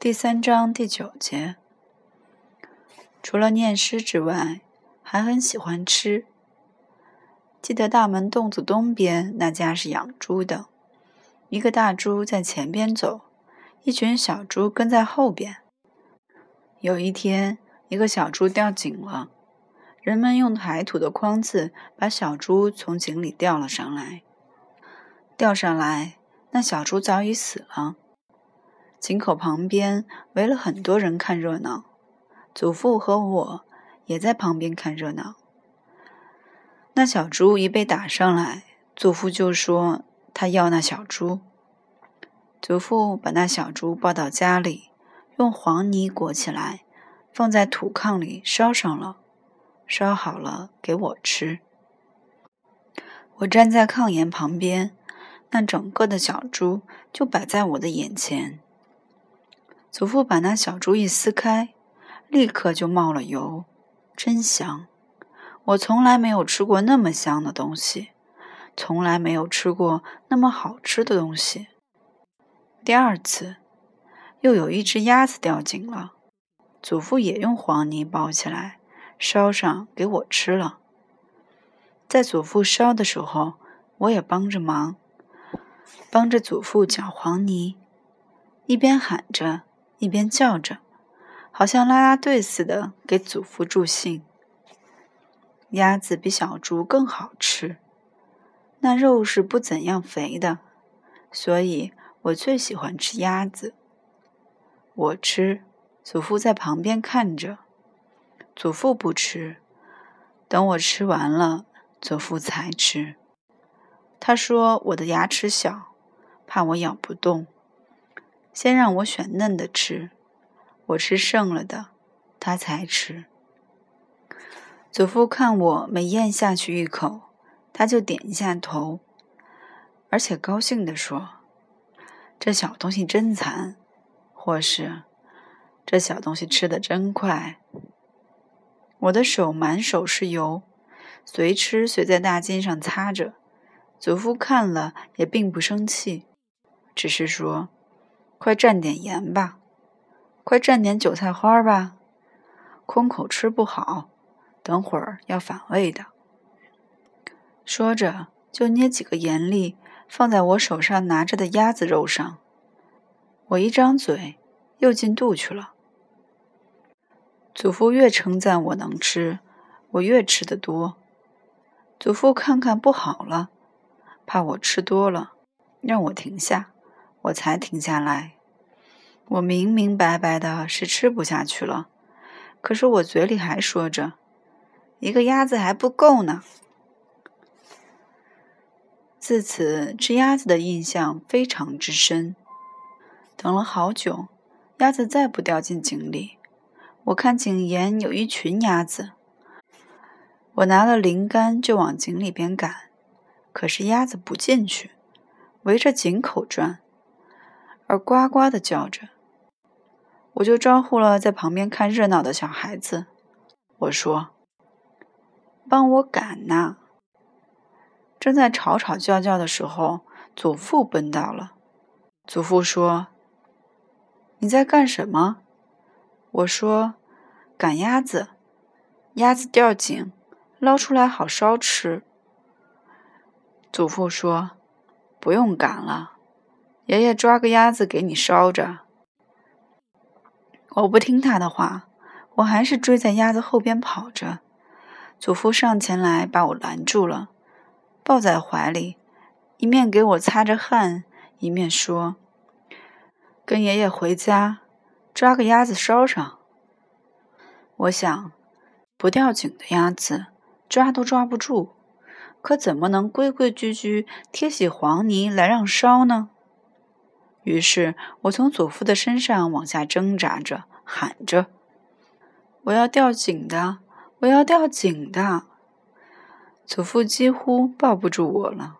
第三章第九节，除了念诗之外，还很喜欢吃。记得大门洞子东边那家是养猪的，一个大猪在前边走，一群小猪跟在后边。有一天，一个小猪掉井了，人们用抬土的筐子把小猪从井里吊了上来。吊上来，那小猪早已死了。井口旁边围了很多人看热闹，祖父和我也在旁边看热闹。那小猪一被打上来，祖父就说他要那小猪。祖父把那小猪抱到家里，用黄泥裹起来，放在土炕里烧上了，烧好了给我吃。我站在炕沿旁边，那整个的小猪就摆在我的眼前。祖父把那小猪一撕开，立刻就冒了油，真香！我从来没有吃过那么香的东西，从来没有吃过那么好吃的东西。第二次，又有一只鸭子掉井了，祖父也用黄泥包起来，烧上给我吃了。在祖父烧的时候，我也帮着忙，帮着祖父搅黄泥，一边喊着。一边叫着，好像啦啦队似的给祖父助兴。鸭子比小猪更好吃，那肉是不怎样肥的，所以我最喜欢吃鸭子。我吃，祖父在旁边看着。祖父不吃，等我吃完了，祖父才吃。他说我的牙齿小，怕我咬不动。先让我选嫩的吃，我吃剩了的，他才吃。祖父看我没咽下去一口，他就点一下头，而且高兴地说：“这小东西真馋，或是这小东西吃的真快。”我的手满手是油，随吃随在大襟上擦着。祖父看了也并不生气，只是说。快蘸点盐吧，快蘸点韭菜花吧，空口吃不好，等会儿要反胃的。说着，就捏几个盐粒放在我手上拿着的鸭子肉上。我一张嘴，又进肚去了。祖父越称赞我能吃，我越吃得多。祖父看看不好了，怕我吃多了，让我停下。我才停下来。我明明白白的是吃不下去了，可是我嘴里还说着：“一个鸭子还不够呢。”自此，吃鸭子的印象非常之深。等了好久，鸭子再不掉进井里。我看井沿有一群鸭子，我拿了灵杆就往井里边赶，可是鸭子不进去，围着井口转。而呱呱的叫着，我就招呼了在旁边看热闹的小孩子。我说：“帮我赶呐！”正在吵吵叫叫的时候，祖父奔到了。祖父说：“你在干什么？”我说：“赶鸭子，鸭子掉井，捞出来好烧吃。”祖父说：“不用赶了。”爷爷抓个鸭子给你烧着。我不听他的话，我还是追在鸭子后边跑着。祖父上前来把我拦住了，抱在怀里，一面给我擦着汗，一面说：“跟爷爷回家，抓个鸭子烧上。”我想，不掉井的鸭子抓都抓不住，可怎么能规规矩矩贴起黄泥来让烧呢？于是我从祖父的身上往下挣扎着，喊着：“我要掉井的，我要掉井的！”祖父几乎抱不住我了。